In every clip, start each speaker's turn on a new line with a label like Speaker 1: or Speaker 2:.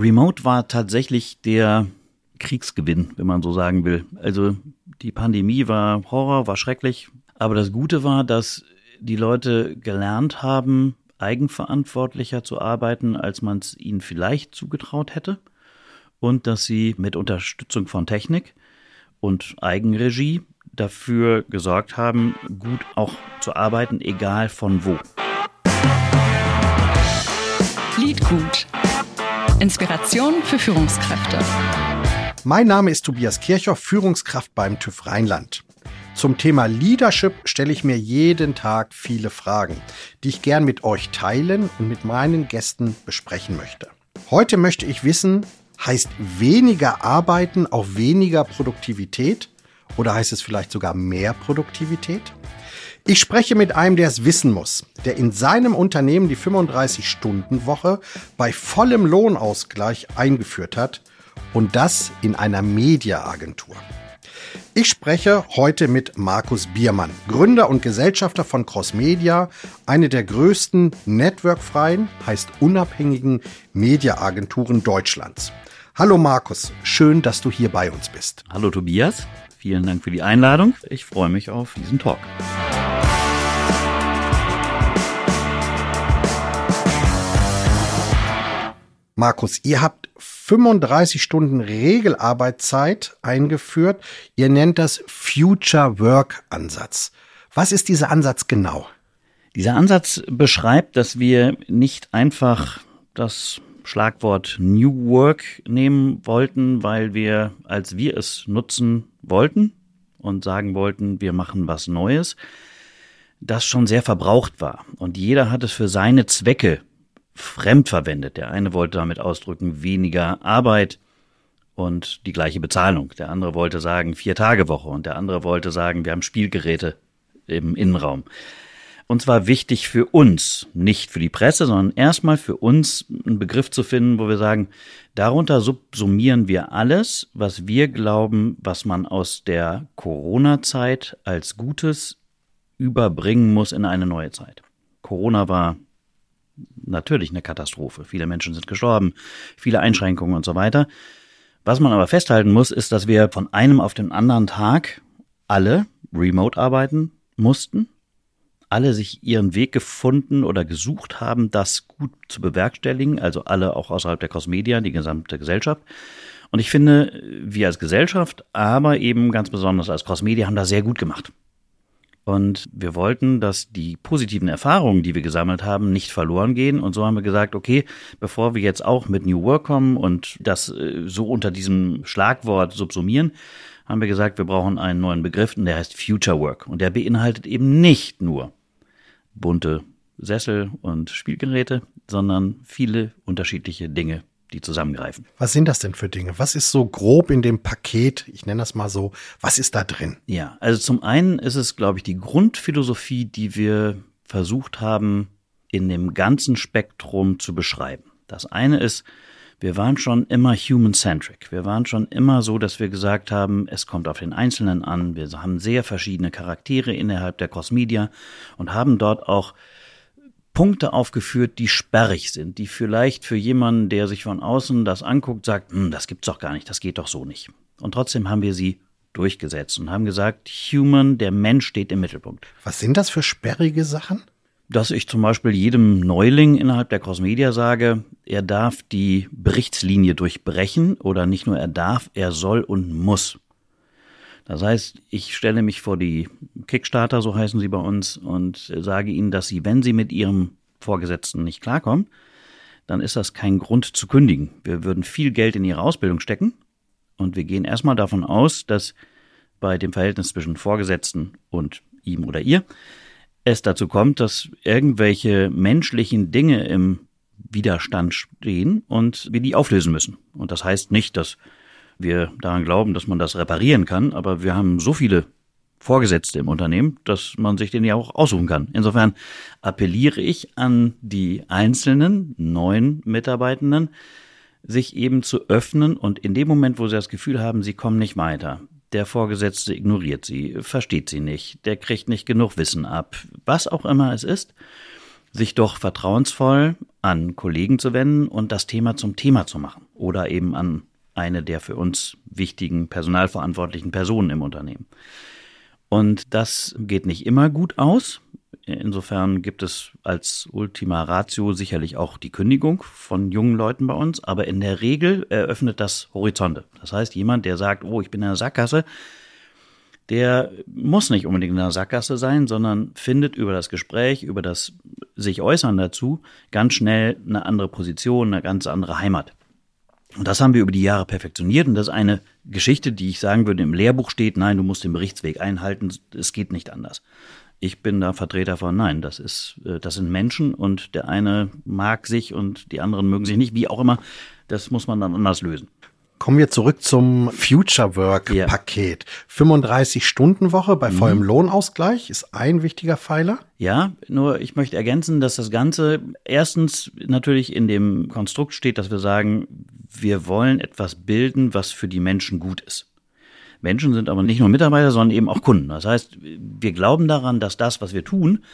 Speaker 1: Remote war tatsächlich der Kriegsgewinn, wenn man so sagen will. Also die Pandemie war Horror, war schrecklich. Aber das Gute war, dass die Leute gelernt haben, eigenverantwortlicher zu arbeiten, als man es ihnen vielleicht zugetraut hätte. Und dass sie mit Unterstützung von Technik und Eigenregie dafür gesorgt haben, gut auch zu arbeiten, egal von wo.
Speaker 2: Liedgut. Inspiration für Führungskräfte.
Speaker 3: Mein Name ist Tobias Kirchhoff, Führungskraft beim TÜV Rheinland. Zum Thema Leadership stelle ich mir jeden Tag viele Fragen, die ich gern mit euch teilen und mit meinen Gästen besprechen möchte. Heute möchte ich wissen, heißt weniger Arbeiten auch weniger Produktivität oder heißt es vielleicht sogar mehr Produktivität? Ich spreche mit einem, der es wissen muss, der in seinem Unternehmen die 35-Stunden-Woche bei vollem Lohnausgleich eingeführt hat und das in einer Mediaagentur. Ich spreche heute mit Markus Biermann, Gründer und Gesellschafter von Crossmedia, eine der größten networkfreien, heißt unabhängigen Mediaagenturen Deutschlands. Hallo Markus, schön, dass du hier bei uns bist.
Speaker 1: Hallo Tobias, vielen Dank für die Einladung. Ich freue mich auf diesen Talk.
Speaker 3: Markus, ihr habt 35 Stunden Regelarbeitszeit eingeführt. Ihr nennt das Future Work Ansatz. Was ist dieser Ansatz genau?
Speaker 1: Dieser Ansatz beschreibt, dass wir nicht einfach das Schlagwort New Work nehmen wollten, weil wir, als wir es nutzen wollten und sagen wollten, wir machen was Neues, das schon sehr verbraucht war. Und jeder hat es für seine Zwecke fremd verwendet. Der eine wollte damit ausdrücken, weniger Arbeit und die gleiche Bezahlung. Der andere wollte sagen, vier Tage Woche und der andere wollte sagen, wir haben Spielgeräte im Innenraum. Und zwar wichtig für uns, nicht für die Presse, sondern erstmal für uns einen Begriff zu finden, wo wir sagen, darunter subsumieren wir alles, was wir glauben, was man aus der Corona-Zeit als Gutes überbringen muss in eine neue Zeit. Corona war natürlich eine Katastrophe. Viele Menschen sind gestorben, viele Einschränkungen und so weiter. Was man aber festhalten muss, ist, dass wir von einem auf den anderen Tag alle remote arbeiten mussten, alle sich ihren Weg gefunden oder gesucht haben, das gut zu bewerkstelligen, also alle auch außerhalb der Cosmedia, die gesamte Gesellschaft. Und ich finde, wir als Gesellschaft, aber eben ganz besonders als Crossmedia haben das sehr gut gemacht. Und wir wollten, dass die positiven Erfahrungen, die wir gesammelt haben, nicht verloren gehen. Und so haben wir gesagt, okay, bevor wir jetzt auch mit New Work kommen und das äh, so unter diesem Schlagwort subsumieren, haben wir gesagt, wir brauchen einen neuen Begriff und der heißt Future Work. Und der beinhaltet eben nicht nur bunte Sessel und Spielgeräte, sondern viele unterschiedliche Dinge, die zusammengreifen.
Speaker 3: Was sind das denn für Dinge? Was ist so grob in dem Paket, ich nenne das mal so, was ist da drin?
Speaker 1: Ja, also zum einen ist es, glaube ich, die Grundphilosophie, die wir versucht haben, in dem ganzen Spektrum zu beschreiben. Das eine ist, wir waren schon immer human-centric. Wir waren schon immer so, dass wir gesagt haben, es kommt auf den Einzelnen an. Wir haben sehr verschiedene Charaktere innerhalb der Crossmedia und haben dort auch Punkte aufgeführt, die sperrig sind, die vielleicht für jemanden, der sich von außen das anguckt, sagt, hm, das gibt's doch gar nicht, das geht doch so nicht. Und trotzdem haben wir sie durchgesetzt und haben gesagt, Human, der Mensch steht im Mittelpunkt.
Speaker 3: Was sind das für sperrige Sachen?
Speaker 1: Dass ich zum Beispiel jedem Neuling innerhalb der Crossmedia sage, er darf die Berichtslinie durchbrechen oder nicht nur er darf, er soll und muss. Das heißt, ich stelle mich vor die Kickstarter, so heißen sie bei uns, und sage ihnen, dass sie, wenn sie mit ihrem Vorgesetzten nicht klarkommen, dann ist das kein Grund zu kündigen. Wir würden viel Geld in ihre Ausbildung stecken und wir gehen erstmal davon aus, dass bei dem Verhältnis zwischen Vorgesetzten und ihm oder ihr es dazu kommt, dass irgendwelche menschlichen Dinge im Widerstand stehen und wir die auflösen müssen. Und das heißt nicht, dass wir daran glauben, dass man das reparieren kann, aber wir haben so viele Vorgesetzte im Unternehmen, dass man sich den ja auch aussuchen kann. Insofern appelliere ich an die einzelnen neuen Mitarbeitenden, sich eben zu öffnen und in dem Moment, wo sie das Gefühl haben, sie kommen nicht weiter, der Vorgesetzte ignoriert sie, versteht sie nicht, der kriegt nicht genug Wissen ab, was auch immer es ist, sich doch vertrauensvoll an Kollegen zu wenden und das Thema zum Thema zu machen oder eben an eine der für uns wichtigen personalverantwortlichen Personen im Unternehmen. Und das geht nicht immer gut aus. Insofern gibt es als Ultima Ratio sicherlich auch die Kündigung von jungen Leuten bei uns, aber in der Regel eröffnet das Horizonte. Das heißt, jemand, der sagt, oh, ich bin in der Sackgasse, der muss nicht unbedingt in der Sackgasse sein, sondern findet über das Gespräch, über das sich äußern dazu ganz schnell eine andere Position, eine ganz andere Heimat. Und das haben wir über die Jahre perfektioniert. Und das ist eine Geschichte, die ich sagen würde, im Lehrbuch steht, nein, du musst den Berichtsweg einhalten, es geht nicht anders. Ich bin da Vertreter von, nein, das ist, äh, das sind Menschen und der eine mag sich und die anderen mögen sich nicht, wie auch immer. Das muss man dann anders lösen.
Speaker 3: Kommen wir zurück zum Future Work Paket. Ja. 35 Stunden Woche bei vollem mhm. Lohnausgleich ist ein wichtiger Pfeiler.
Speaker 1: Ja, nur ich möchte ergänzen, dass das Ganze erstens natürlich in dem Konstrukt steht, dass wir sagen, wir wollen etwas bilden, was für die Menschen gut ist. Menschen sind aber nicht nur Mitarbeiter, sondern eben auch Kunden. Das heißt, wir glauben daran, dass das, was wir tun,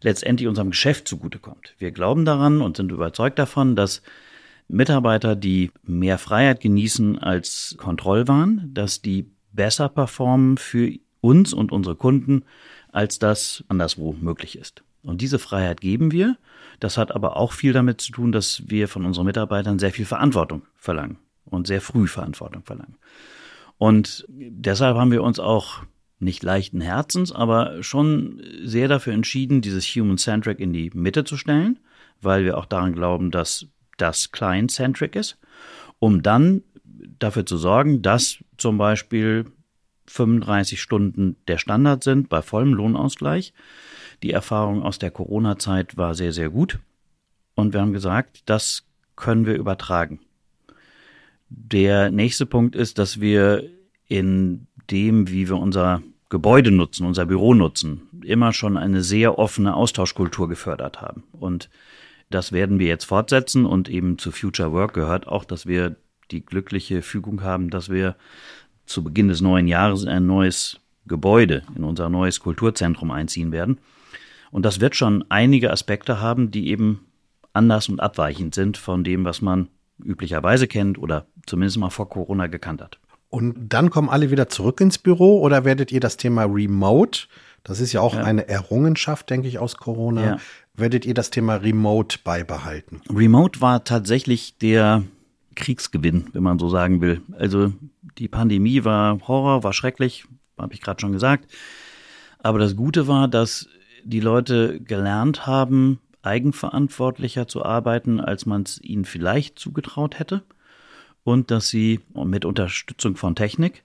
Speaker 1: letztendlich unserem Geschäft zugutekommt. Wir glauben daran und sind überzeugt davon, dass Mitarbeiter, die mehr Freiheit genießen als Kontrollwahn, dass die besser performen für uns und unsere Kunden, als das anderswo möglich ist. Und diese Freiheit geben wir. Das hat aber auch viel damit zu tun, dass wir von unseren Mitarbeitern sehr viel Verantwortung verlangen und sehr früh Verantwortung verlangen. Und deshalb haben wir uns auch nicht leichten Herzens, aber schon sehr dafür entschieden, dieses Human-Centric in die Mitte zu stellen, weil wir auch daran glauben, dass das Client-Centric ist, um dann dafür zu sorgen, dass zum Beispiel 35 Stunden der Standard sind bei vollem Lohnausgleich. Die Erfahrung aus der Corona-Zeit war sehr, sehr gut. Und wir haben gesagt, das können wir übertragen. Der nächste Punkt ist, dass wir in dem, wie wir unser Gebäude nutzen, unser Büro nutzen, immer schon eine sehr offene Austauschkultur gefördert haben. Und das werden wir jetzt fortsetzen und eben zu Future Work gehört auch, dass wir die glückliche Fügung haben, dass wir zu Beginn des neuen Jahres ein neues Gebäude in unser neues Kulturzentrum einziehen werden. Und das wird schon einige Aspekte haben, die eben anders und abweichend sind von dem, was man üblicherweise kennt oder zumindest mal vor Corona gekannt hat.
Speaker 3: Und dann kommen alle wieder zurück ins Büro oder werdet ihr das Thema Remote, das ist ja auch ja. eine Errungenschaft, denke ich, aus Corona, ja. werdet ihr das Thema Remote beibehalten?
Speaker 1: Remote war tatsächlich der Kriegsgewinn, wenn man so sagen will. Also die Pandemie war Horror, war schrecklich, habe ich gerade schon gesagt. Aber das Gute war, dass die Leute gelernt haben, eigenverantwortlicher zu arbeiten, als man es ihnen vielleicht zugetraut hätte. Und dass sie mit Unterstützung von Technik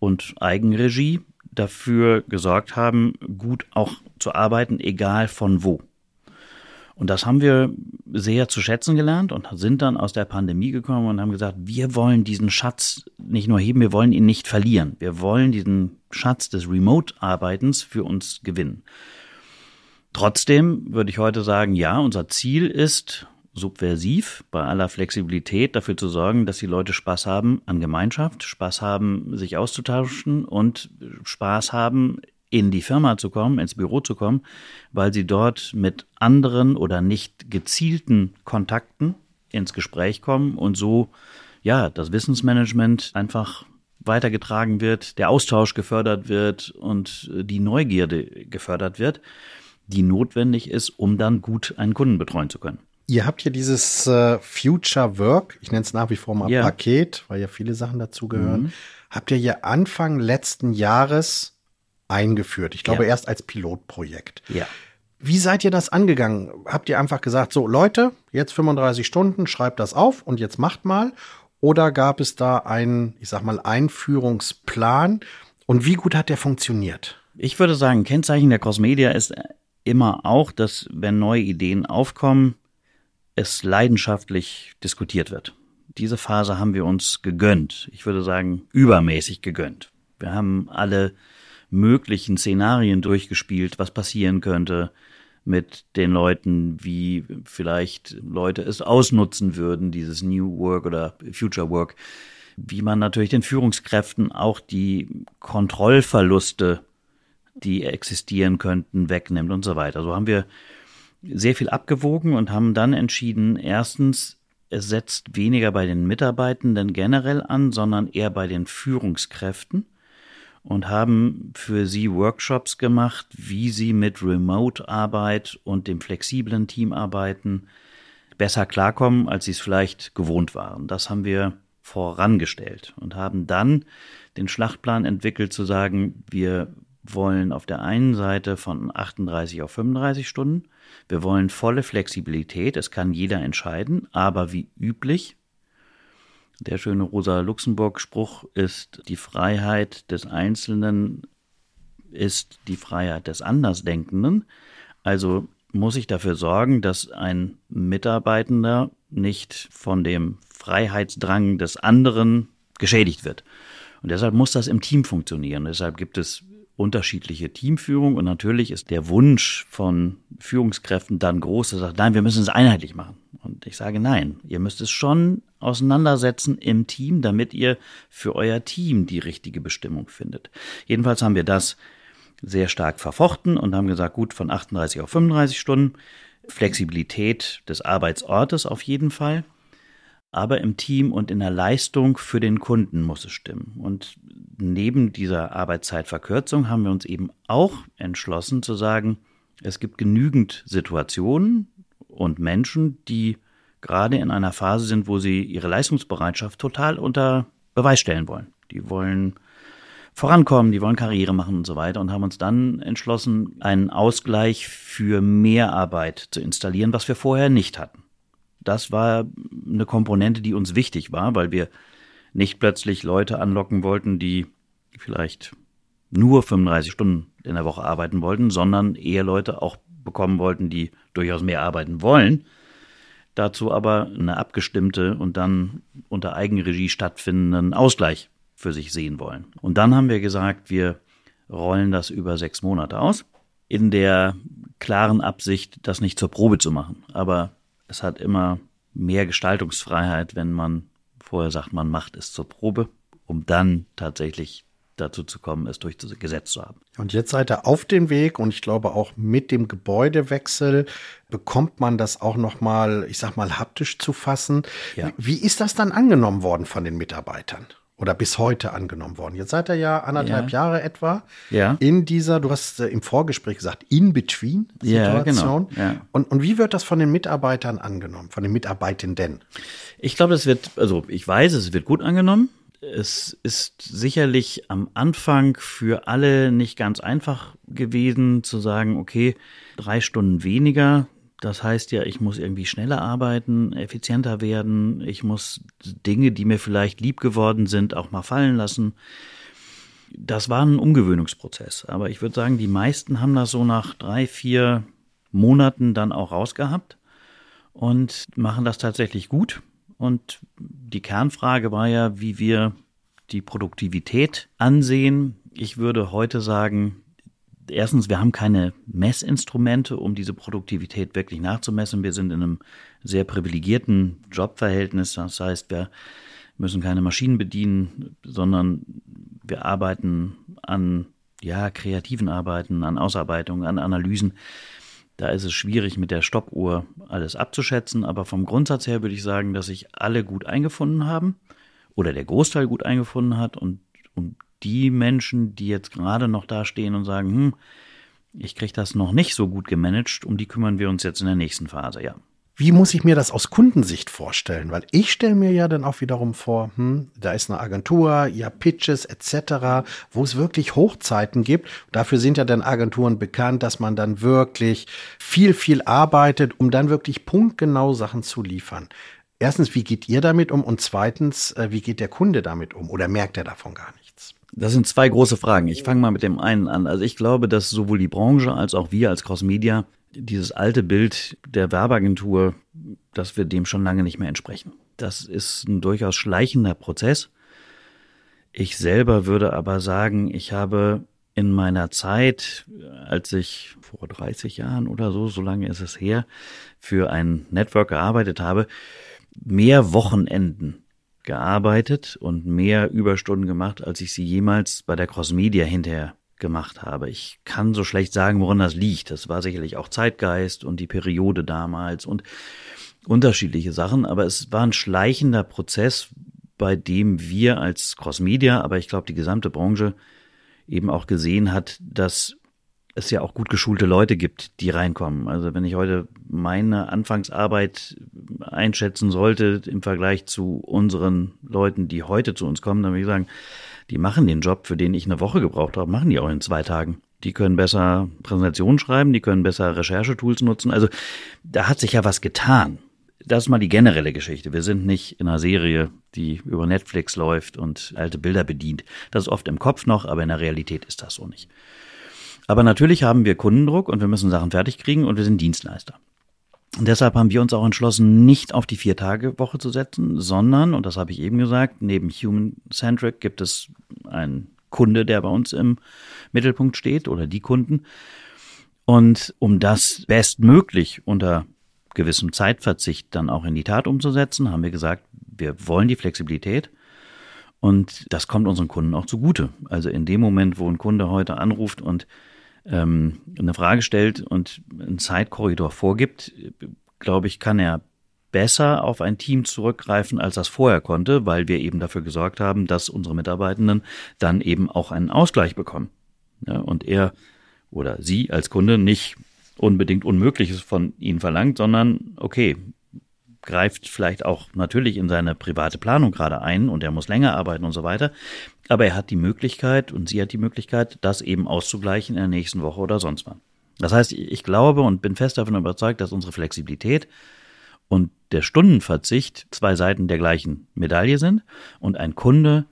Speaker 1: und Eigenregie dafür gesorgt haben, gut auch zu arbeiten, egal von wo. Und das haben wir sehr zu schätzen gelernt und sind dann aus der Pandemie gekommen und haben gesagt, wir wollen diesen Schatz nicht nur heben, wir wollen ihn nicht verlieren. Wir wollen diesen Schatz des Remote-Arbeitens für uns gewinnen. Trotzdem würde ich heute sagen, ja, unser Ziel ist, subversiv bei aller Flexibilität dafür zu sorgen, dass die Leute Spaß haben an Gemeinschaft, Spaß haben, sich auszutauschen und Spaß haben, in die Firma zu kommen, ins Büro zu kommen, weil sie dort mit anderen oder nicht gezielten Kontakten ins Gespräch kommen und so, ja, das Wissensmanagement einfach weitergetragen wird, der Austausch gefördert wird und die Neugierde gefördert wird, die notwendig ist, um dann gut einen Kunden betreuen zu können.
Speaker 3: Ihr habt hier dieses äh, Future Work, ich nenne es nach wie vor mal ja. Paket, weil ja viele Sachen dazugehören. Mhm. Habt ihr hier Anfang letzten Jahres eingeführt. Ich glaube, ja. erst als Pilotprojekt.
Speaker 1: Ja.
Speaker 3: Wie seid ihr das angegangen? Habt ihr einfach gesagt, so Leute, jetzt 35 Stunden, schreibt das auf und jetzt macht mal? Oder gab es da einen, ich sag mal, Einführungsplan? Und wie gut hat der funktioniert?
Speaker 1: Ich würde sagen, Kennzeichen der Crossmedia ist immer auch, dass wenn neue Ideen aufkommen, es leidenschaftlich diskutiert wird. Diese Phase haben wir uns gegönnt. Ich würde sagen, übermäßig gegönnt. Wir haben alle möglichen Szenarien durchgespielt, was passieren könnte mit den Leuten, wie vielleicht Leute es ausnutzen würden, dieses New Work oder Future Work, wie man natürlich den Führungskräften auch die Kontrollverluste, die existieren könnten, wegnimmt und so weiter. So haben wir sehr viel abgewogen und haben dann entschieden, erstens, es setzt weniger bei den Mitarbeitenden generell an, sondern eher bei den Führungskräften und haben für sie Workshops gemacht, wie sie mit Remote-Arbeit und dem flexiblen Teamarbeiten besser klarkommen, als sie es vielleicht gewohnt waren. Das haben wir vorangestellt und haben dann den Schlachtplan entwickelt zu sagen, wir wollen auf der einen Seite von 38 auf 35 Stunden, wir wollen volle Flexibilität, es kann jeder entscheiden, aber wie üblich der schöne Rosa-Luxemburg-Spruch ist, die Freiheit des Einzelnen ist die Freiheit des Andersdenkenden. Also muss ich dafür sorgen, dass ein Mitarbeitender nicht von dem Freiheitsdrang des anderen geschädigt wird. Und deshalb muss das im Team funktionieren. Deshalb gibt es unterschiedliche Teamführung und natürlich ist der Wunsch von Führungskräften dann groß, dass sagt, nein, wir müssen es einheitlich machen. Und ich sage nein, ihr müsst es schon auseinandersetzen im Team, damit ihr für euer Team die richtige Bestimmung findet. Jedenfalls haben wir das sehr stark verfochten und haben gesagt, gut, von 38 auf 35 Stunden, Flexibilität des Arbeitsortes auf jeden Fall aber im Team und in der Leistung für den Kunden muss es stimmen. Und neben dieser Arbeitszeitverkürzung haben wir uns eben auch entschlossen zu sagen, es gibt genügend Situationen und Menschen, die gerade in einer Phase sind, wo sie ihre Leistungsbereitschaft total unter Beweis stellen wollen. Die wollen vorankommen, die wollen Karriere machen und so weiter und haben uns dann entschlossen, einen Ausgleich für Mehrarbeit zu installieren, was wir vorher nicht hatten das war eine Komponente, die uns wichtig war, weil wir nicht plötzlich Leute anlocken wollten, die vielleicht nur 35 Stunden in der Woche arbeiten wollten, sondern eher Leute auch bekommen wollten, die durchaus mehr arbeiten wollen, dazu aber eine abgestimmte und dann unter Eigenregie stattfindenden Ausgleich für sich sehen wollen. Und dann haben wir gesagt, wir rollen das über sechs Monate aus, in der klaren Absicht, das nicht zur Probe zu machen. Aber es hat immer mehr Gestaltungsfreiheit, wenn man vorher sagt, man macht es zur Probe, um dann tatsächlich dazu zu kommen, es durchgesetzt zu haben.
Speaker 3: Und jetzt seid ihr auf dem Weg und ich glaube auch mit dem Gebäudewechsel bekommt man das auch noch mal, ich sag mal haptisch zu fassen. Ja. Wie ist das dann angenommen worden von den Mitarbeitern? Oder bis heute angenommen worden. Jetzt seid ihr ja anderthalb ja. Jahre etwa ja. in dieser, du hast äh, im Vorgespräch gesagt, In-Between-Situation. Ja, genau. Und, und wie wird das von den Mitarbeitern angenommen, von den Mitarbeitenden?
Speaker 1: Ich glaube, es wird, also ich weiß, es wird gut angenommen. Es ist sicherlich am Anfang für alle nicht ganz einfach gewesen zu sagen, okay, drei Stunden weniger, das heißt ja, ich muss irgendwie schneller arbeiten, effizienter werden. Ich muss Dinge, die mir vielleicht lieb geworden sind, auch mal fallen lassen. Das war ein Umgewöhnungsprozess. Aber ich würde sagen, die meisten haben das so nach drei, vier Monaten dann auch rausgehabt und machen das tatsächlich gut. Und die Kernfrage war ja, wie wir die Produktivität ansehen. Ich würde heute sagen, erstens, wir haben keine Messinstrumente, um diese Produktivität wirklich nachzumessen. Wir sind in einem sehr privilegierten Jobverhältnis. Das heißt, wir müssen keine Maschinen bedienen, sondern wir arbeiten an ja, kreativen Arbeiten, an Ausarbeitungen, an Analysen. Da ist es schwierig, mit der Stoppuhr alles abzuschätzen. Aber vom Grundsatz her würde ich sagen, dass sich alle gut eingefunden haben oder der Großteil gut eingefunden hat und, und die Menschen, die jetzt gerade noch da stehen und sagen, hm, ich kriege das noch nicht so gut gemanagt, um die kümmern wir uns jetzt in der nächsten Phase, ja.
Speaker 3: Wie muss ich mir das aus Kundensicht vorstellen? Weil ich stelle mir ja dann auch wiederum vor, hm, da ist eine Agentur, ja Pitches etc., wo es wirklich Hochzeiten gibt. Dafür sind ja dann Agenturen bekannt, dass man dann wirklich viel, viel arbeitet, um dann wirklich punktgenau Sachen zu liefern. Erstens, wie geht ihr damit um? Und zweitens, äh, wie geht der Kunde damit um? Oder merkt er davon gar nichts?
Speaker 1: Das sind zwei große Fragen. Ich fange mal mit dem einen an. Also ich glaube, dass sowohl die Branche als auch wir als Cross Media dieses alte Bild der Werbeagentur, dass wir dem schon lange nicht mehr entsprechen. Das ist ein durchaus schleichender Prozess. Ich selber würde aber sagen, ich habe in meiner Zeit, als ich vor 30 Jahren oder so, so lange ist es her, für ein Network gearbeitet habe, mehr Wochenenden gearbeitet und mehr Überstunden gemacht, als ich sie jemals bei der Cross Media hinterher gemacht habe. Ich kann so schlecht sagen, woran das liegt. Das war sicherlich auch Zeitgeist und die Periode damals und unterschiedliche Sachen, aber es war ein schleichender Prozess, bei dem wir als Cross Media, aber ich glaube die gesamte Branche eben auch gesehen hat, dass es ja auch gut geschulte Leute gibt, die reinkommen. Also wenn ich heute meine Anfangsarbeit einschätzen sollte im Vergleich zu unseren Leuten, die heute zu uns kommen, dann würde ich sagen, die machen den Job, für den ich eine Woche gebraucht habe, machen die auch in zwei Tagen. Die können besser Präsentationen schreiben, die können besser Recherchetools nutzen. Also da hat sich ja was getan. Das ist mal die generelle Geschichte. Wir sind nicht in einer Serie, die über Netflix läuft und alte Bilder bedient. Das ist oft im Kopf noch, aber in der Realität ist das so nicht. Aber natürlich haben wir Kundendruck und wir müssen Sachen fertig kriegen und wir sind Dienstleister. Und deshalb haben wir uns auch entschlossen, nicht auf die Vier-Tage-Woche zu setzen, sondern, und das habe ich eben gesagt, neben Human-Centric gibt es einen Kunde, der bei uns im Mittelpunkt steht oder die Kunden. Und um das bestmöglich unter gewissem Zeitverzicht dann auch in die Tat umzusetzen, haben wir gesagt, wir wollen die Flexibilität und das kommt unseren Kunden auch zugute. Also in dem Moment, wo ein Kunde heute anruft und ähm, eine Frage stellt und einen Zeitkorridor vorgibt, glaube ich, kann er besser auf ein Team zurückgreifen, als das vorher konnte, weil wir eben dafür gesorgt haben, dass unsere Mitarbeitenden dann eben auch einen Ausgleich bekommen. Ja, und er oder sie als Kunde nicht unbedingt Unmögliches von ihnen verlangt, sondern okay, greift vielleicht auch natürlich in seine private Planung gerade ein und er muss länger arbeiten und so weiter. Aber er hat die Möglichkeit und sie hat die Möglichkeit, das eben auszugleichen in der nächsten Woche oder sonst wann. Das heißt, ich glaube und bin fest davon überzeugt, dass unsere Flexibilität und der Stundenverzicht zwei Seiten der gleichen Medaille sind und ein Kunde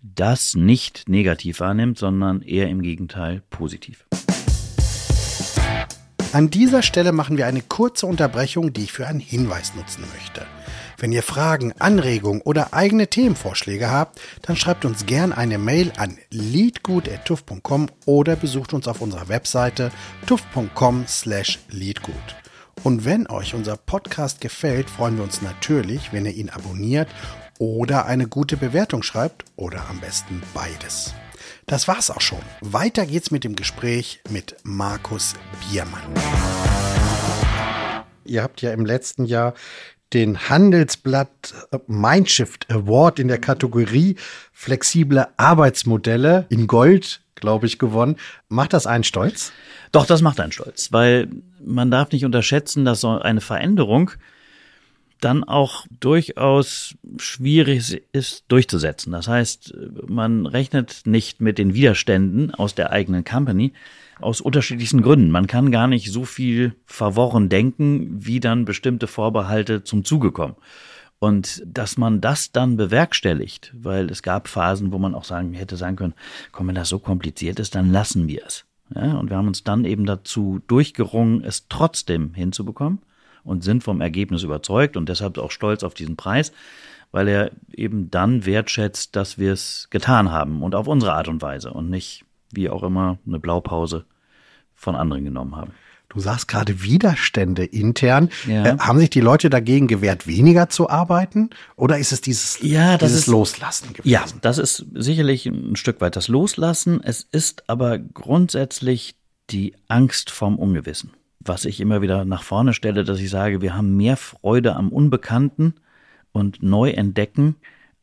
Speaker 1: das nicht negativ wahrnimmt, sondern eher im Gegenteil positiv.
Speaker 3: An dieser Stelle machen wir eine kurze Unterbrechung, die ich für einen Hinweis nutzen möchte. Wenn ihr Fragen, Anregungen oder eigene Themenvorschläge habt, dann schreibt uns gern eine Mail an leadgut.tuff.com oder besucht uns auf unserer Webseite tuff.com slash leadgut. Und wenn euch unser Podcast gefällt, freuen wir uns natürlich, wenn ihr ihn abonniert oder eine gute Bewertung schreibt oder am besten beides. Das war's auch schon. Weiter geht's mit dem Gespräch mit Markus Biermann. Ihr habt ja im letzten Jahr den Handelsblatt Mindshift Award in der Kategorie flexible Arbeitsmodelle in Gold, glaube ich, gewonnen. Macht das einen stolz?
Speaker 1: Doch, das macht einen stolz, weil man darf nicht unterschätzen, dass so eine Veränderung dann auch durchaus schwierig ist durchzusetzen. Das heißt, man rechnet nicht mit den Widerständen aus der eigenen Company aus unterschiedlichsten Gründen. Man kann gar nicht so viel verworren denken, wie dann bestimmte Vorbehalte zum Zuge kommen. Und dass man das dann bewerkstelligt, weil es gab Phasen, wo man auch sagen, hätte sagen können, komm, wenn das so kompliziert ist, dann lassen wir es. Ja, und wir haben uns dann eben dazu durchgerungen, es trotzdem hinzubekommen und sind vom Ergebnis überzeugt und deshalb auch stolz auf diesen Preis, weil er eben dann wertschätzt, dass wir es getan haben und auf unsere Art und Weise und nicht, wie auch immer, eine Blaupause von anderen genommen haben.
Speaker 3: Du sagst gerade Widerstände intern. Ja. Äh, haben sich die Leute dagegen gewehrt, weniger zu arbeiten? Oder ist es dieses,
Speaker 1: ja,
Speaker 3: dieses
Speaker 1: ist,
Speaker 3: Loslassen
Speaker 1: gewesen? Ja, das ist sicherlich ein Stück weit das Loslassen. Es ist aber grundsätzlich die Angst vom Ungewissen was ich immer wieder nach vorne stelle, dass ich sage, wir haben mehr Freude am Unbekannten und Neuentdecken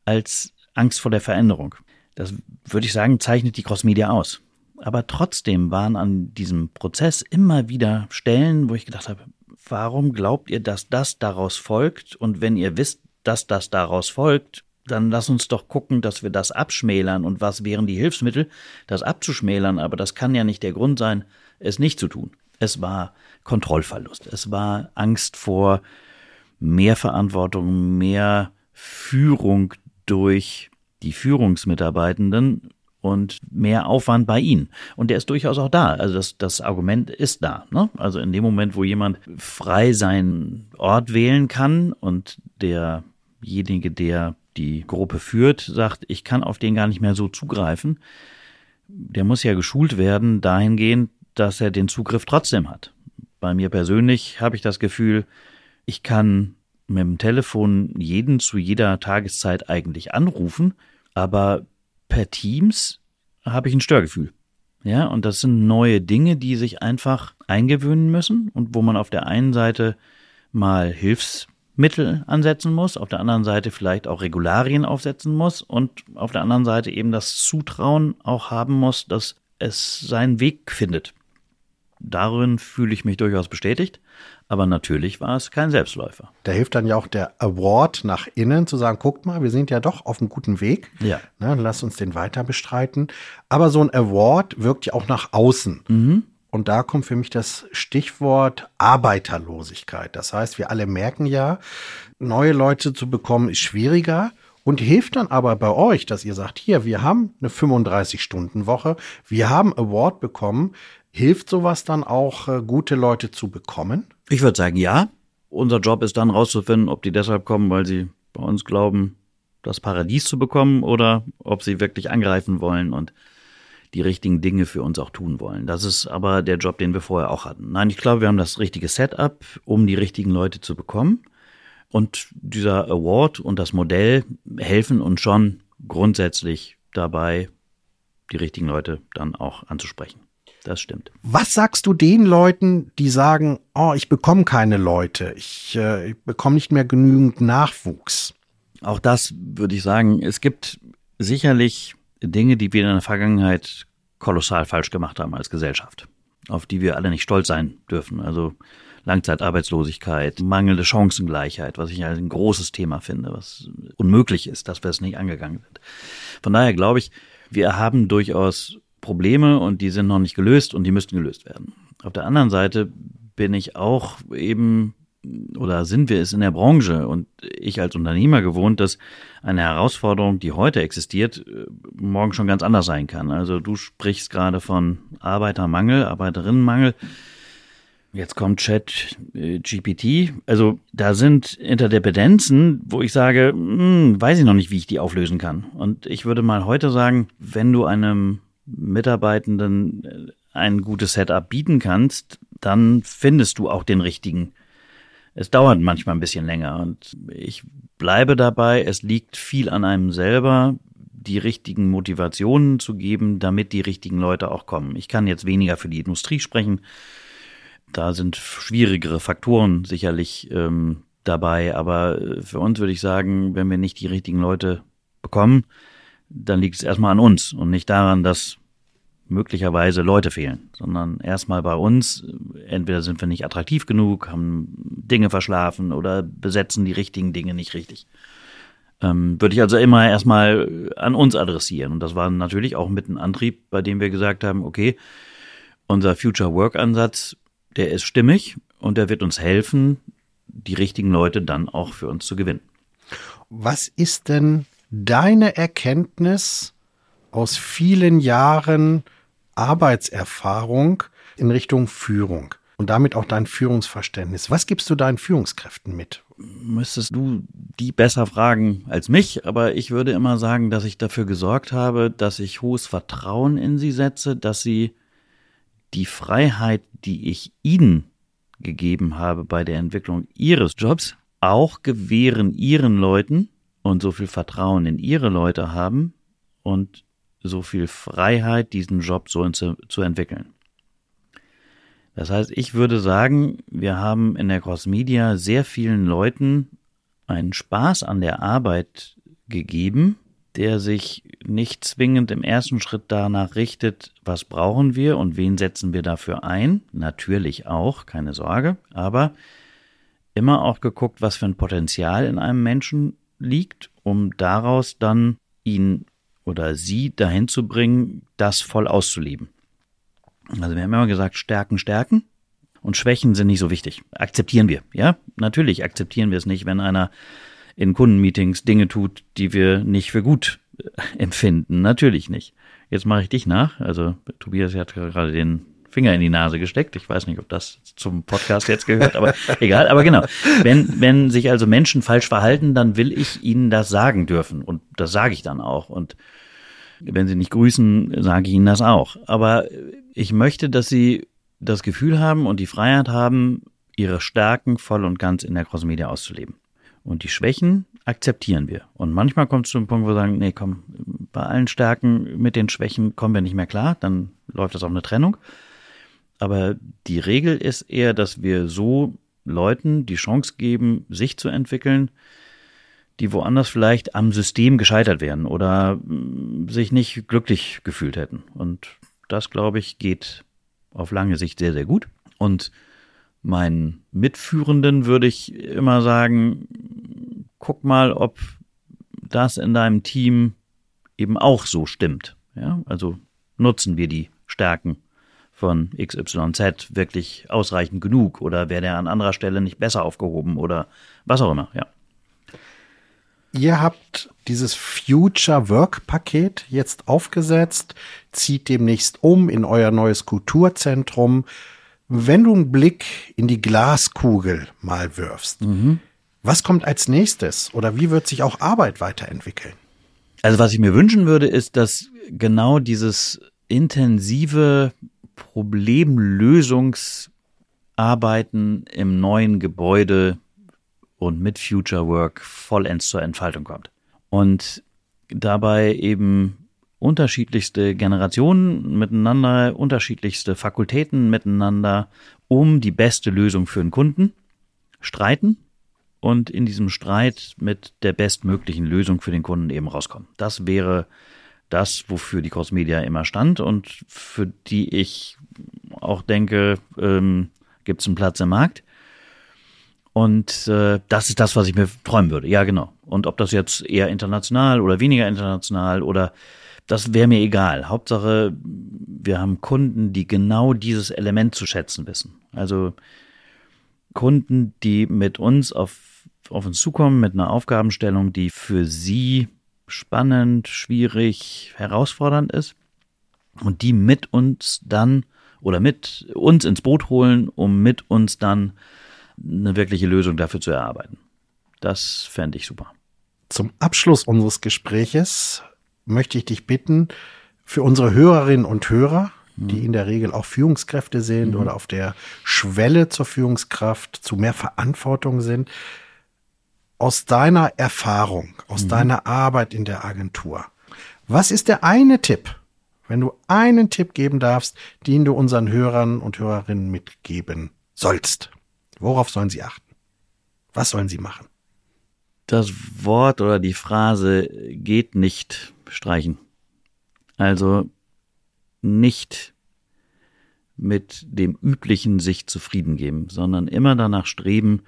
Speaker 1: als Angst vor der Veränderung. Das würde ich sagen, zeichnet die Crossmedia aus. Aber trotzdem waren an diesem Prozess immer wieder Stellen, wo ich gedacht habe, warum glaubt ihr, dass das daraus folgt? Und wenn ihr wisst, dass das daraus folgt, dann lass uns doch gucken, dass wir das abschmälern. Und was wären die Hilfsmittel, das abzuschmälern? Aber das kann ja nicht der Grund sein, es nicht zu tun. Es war Kontrollverlust. Es war Angst vor mehr Verantwortung, mehr Führung durch die Führungsmitarbeitenden und mehr Aufwand bei ihnen. Und der ist durchaus auch da. Also das, das Argument ist da. Ne? Also in dem Moment, wo jemand frei seinen Ort wählen kann und derjenige, der die Gruppe führt, sagt, ich kann auf den gar nicht mehr so zugreifen, der muss ja geschult werden dahingehend, dass er den Zugriff trotzdem hat. Bei mir persönlich habe ich das Gefühl, ich kann mit dem Telefon jeden zu jeder Tageszeit eigentlich anrufen, aber per Teams habe ich ein Störgefühl. Ja, und das sind neue Dinge, die sich einfach eingewöhnen müssen und wo man auf der einen Seite mal Hilfs Mittel ansetzen muss, auf der anderen Seite vielleicht auch Regularien aufsetzen muss und auf der anderen Seite eben das Zutrauen auch haben muss, dass es seinen Weg findet. Darin fühle ich mich durchaus bestätigt, aber natürlich war es kein Selbstläufer.
Speaker 3: Da hilft dann ja auch der Award nach innen zu sagen, guckt mal, wir sind ja doch auf einem guten Weg.
Speaker 1: Ja.
Speaker 3: Ne, lass uns den weiter bestreiten. Aber so ein Award wirkt ja auch nach außen.
Speaker 1: Mhm.
Speaker 3: Und da kommt für mich das Stichwort Arbeiterlosigkeit. Das heißt, wir alle merken ja, neue Leute zu bekommen ist schwieriger und hilft dann aber bei euch, dass ihr sagt, hier, wir haben eine 35-Stunden-Woche, wir haben Award bekommen. Hilft sowas dann auch, äh, gute Leute zu bekommen?
Speaker 1: Ich würde sagen, ja. Unser Job ist dann rauszufinden, ob die deshalb kommen, weil sie bei uns glauben, das Paradies zu bekommen oder ob sie wirklich angreifen wollen und die richtigen Dinge für uns auch tun wollen. Das ist aber der Job, den wir vorher auch hatten. Nein, ich glaube, wir haben das richtige Setup, um die richtigen Leute zu bekommen. Und dieser Award und das Modell helfen uns schon grundsätzlich dabei, die richtigen Leute dann auch anzusprechen. Das stimmt.
Speaker 3: Was sagst du den Leuten, die sagen, oh, ich bekomme keine Leute, ich, äh, ich bekomme nicht mehr genügend Nachwuchs?
Speaker 1: Auch das würde ich sagen, es gibt sicherlich Dinge, die wir in der Vergangenheit kolossal falsch gemacht haben als Gesellschaft, auf die wir alle nicht stolz sein dürfen. Also Langzeitarbeitslosigkeit, mangelnde Chancengleichheit, was ich ein großes Thema finde, was unmöglich ist, dass wir es nicht angegangen sind. Von daher glaube ich, wir haben durchaus Probleme und die sind noch nicht gelöst und die müssten gelöst werden. Auf der anderen Seite bin ich auch eben oder sind wir es in der Branche und ich als Unternehmer gewohnt, dass eine Herausforderung, die heute existiert, morgen schon ganz anders sein kann. Also du sprichst gerade von Arbeitermangel, Arbeiterinnenmangel. Jetzt kommt Chat äh, GPT. Also da sind Interdependenzen, wo ich sage, hm, weiß ich noch nicht, wie ich die auflösen kann. Und ich würde mal heute sagen, wenn du einem Mitarbeitenden äh, ein gutes Setup bieten kannst, dann findest du auch den richtigen es dauert manchmal ein bisschen länger und ich bleibe dabei, es liegt viel an einem selber, die richtigen Motivationen zu geben, damit die richtigen Leute auch kommen. Ich kann jetzt weniger für die Industrie sprechen. Da sind schwierigere Faktoren sicherlich ähm, dabei, aber äh, für uns würde ich sagen, wenn wir nicht die richtigen Leute bekommen, dann liegt es erstmal an uns und nicht daran, dass möglicherweise Leute fehlen, sondern erstmal bei uns, entweder sind wir nicht attraktiv genug, haben Dinge verschlafen oder besetzen die richtigen Dinge nicht richtig. Ähm, würde ich also immer erstmal an uns adressieren. Und das war natürlich auch mit ein Antrieb, bei dem wir gesagt haben, okay, unser Future Work Ansatz, der ist stimmig und der wird uns helfen, die richtigen Leute dann auch für uns zu gewinnen.
Speaker 3: Was ist denn deine Erkenntnis aus vielen Jahren Arbeitserfahrung in Richtung Führung und damit auch dein Führungsverständnis. Was gibst du deinen Führungskräften mit?
Speaker 1: Müsstest du die besser fragen als mich, aber ich würde immer sagen, dass ich dafür gesorgt habe, dass ich hohes Vertrauen in sie setze, dass sie die Freiheit, die ich ihnen gegeben habe bei der Entwicklung ihres Jobs, auch gewähren ihren Leuten und so viel Vertrauen in ihre Leute haben und so viel Freiheit, diesen Job so zu, zu entwickeln. Das heißt, ich würde sagen, wir haben in der Cross Media sehr vielen Leuten einen Spaß an der Arbeit gegeben, der sich nicht zwingend im ersten Schritt danach richtet, was brauchen wir und wen setzen wir dafür ein. Natürlich auch, keine Sorge, aber immer auch geguckt, was für ein Potenzial in einem Menschen liegt, um daraus dann ihn oder sie dahin zu bringen, das voll auszuleben. Also wir haben immer gesagt, Stärken, Stärken und Schwächen sind nicht so wichtig. Akzeptieren wir, ja? Natürlich akzeptieren wir es nicht, wenn einer in Kundenmeetings Dinge tut, die wir nicht für gut äh, empfinden. Natürlich nicht. Jetzt mache ich dich nach. Also Tobias hat gerade den Finger in die Nase gesteckt. Ich weiß nicht, ob das zum Podcast jetzt gehört, aber egal. Aber genau. Wenn, wenn sich also Menschen falsch verhalten, dann will ich ihnen das sagen dürfen. Und das sage ich dann auch. Und wenn sie nicht grüßen, sage ich ihnen das auch. Aber ich möchte, dass sie das Gefühl haben und die Freiheit haben, ihre Stärken voll und ganz in der Cross Media auszuleben. Und die Schwächen akzeptieren wir. Und manchmal kommt es zu einem Punkt, wo wir sagen, nee, komm, bei allen Stärken mit den Schwächen kommen wir nicht mehr klar, dann läuft das auf eine Trennung. Aber die Regel ist eher, dass wir so Leuten die Chance geben, sich zu entwickeln, die woanders vielleicht am System gescheitert wären oder mm, sich nicht glücklich gefühlt hätten. Und das, glaube ich, geht auf lange Sicht sehr, sehr gut. Und meinen Mitführenden würde ich immer sagen, guck mal, ob das in deinem Team eben auch so stimmt. Ja, also nutzen wir die Stärken von XYZ wirklich ausreichend genug oder wäre der an anderer Stelle nicht besser aufgehoben oder was auch immer, ja.
Speaker 3: Ihr habt dieses Future Work Paket jetzt aufgesetzt, zieht demnächst um in euer neues Kulturzentrum. Wenn du einen Blick in die Glaskugel mal wirfst, mhm. was kommt als nächstes oder wie wird sich auch Arbeit weiterentwickeln?
Speaker 1: Also was ich mir wünschen würde, ist, dass genau dieses intensive Problemlösungsarbeiten im neuen Gebäude und mit Future Work vollends zur Entfaltung kommt. Und dabei eben unterschiedlichste Generationen miteinander, unterschiedlichste Fakultäten miteinander um die beste Lösung für den Kunden streiten und in diesem Streit mit der bestmöglichen Lösung für den Kunden eben rauskommen. Das wäre das, wofür die Crossmedia immer stand und für die ich auch denke, ähm, gibt es einen Platz im Markt. Und äh, das ist das, was ich mir träumen würde. Ja, genau. Und ob das jetzt eher international oder weniger international oder das wäre mir egal. Hauptsache, wir haben Kunden, die genau dieses Element zu schätzen wissen. Also Kunden, die mit uns auf, auf uns zukommen mit einer Aufgabenstellung, die für sie spannend, schwierig, herausfordernd ist und die mit uns dann oder mit uns ins Boot holen, um mit uns dann eine wirkliche Lösung dafür zu erarbeiten. Das fände ich super.
Speaker 3: Zum Abschluss unseres Gespräches möchte ich dich bitten, für unsere Hörerinnen und Hörer, die mhm. in der Regel auch Führungskräfte sind mhm. oder auf der Schwelle zur Führungskraft, zu mehr Verantwortung sind, aus deiner Erfahrung, aus mhm. deiner Arbeit in der Agentur, was ist der eine Tipp, wenn du einen Tipp geben darfst, den du unseren Hörern und Hörerinnen mitgeben sollst? Worauf sollen sie achten? Was sollen sie machen?
Speaker 1: Das Wort oder die Phrase geht nicht streichen. Also nicht mit dem Üblichen sich zufrieden geben, sondern immer danach streben,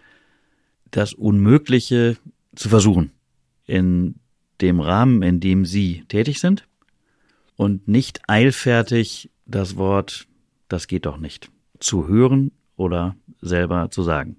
Speaker 1: das Unmögliche zu versuchen in dem Rahmen, in dem Sie tätig sind und nicht eilfertig das Wort, das geht doch nicht, zu hören oder selber zu sagen.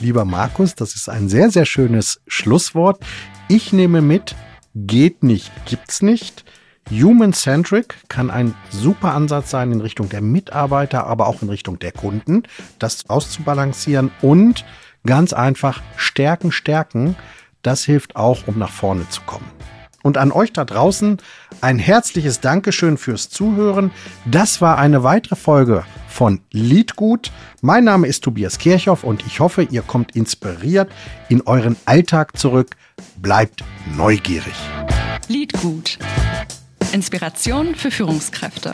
Speaker 3: Lieber Markus, das ist ein sehr, sehr schönes Schlusswort. Ich nehme mit, geht nicht, gibt's nicht. Human-Centric kann ein super Ansatz sein in Richtung der Mitarbeiter, aber auch in Richtung der Kunden, das auszubalancieren und ganz einfach Stärken, Stärken. Das hilft auch, um nach vorne zu kommen. Und an euch da draußen ein herzliches Dankeschön fürs Zuhören. Das war eine weitere Folge von Liedgut. Mein Name ist Tobias Kirchhoff und ich hoffe, ihr kommt inspiriert in euren Alltag zurück. Bleibt neugierig.
Speaker 2: Liedgut. Inspiration für Führungskräfte.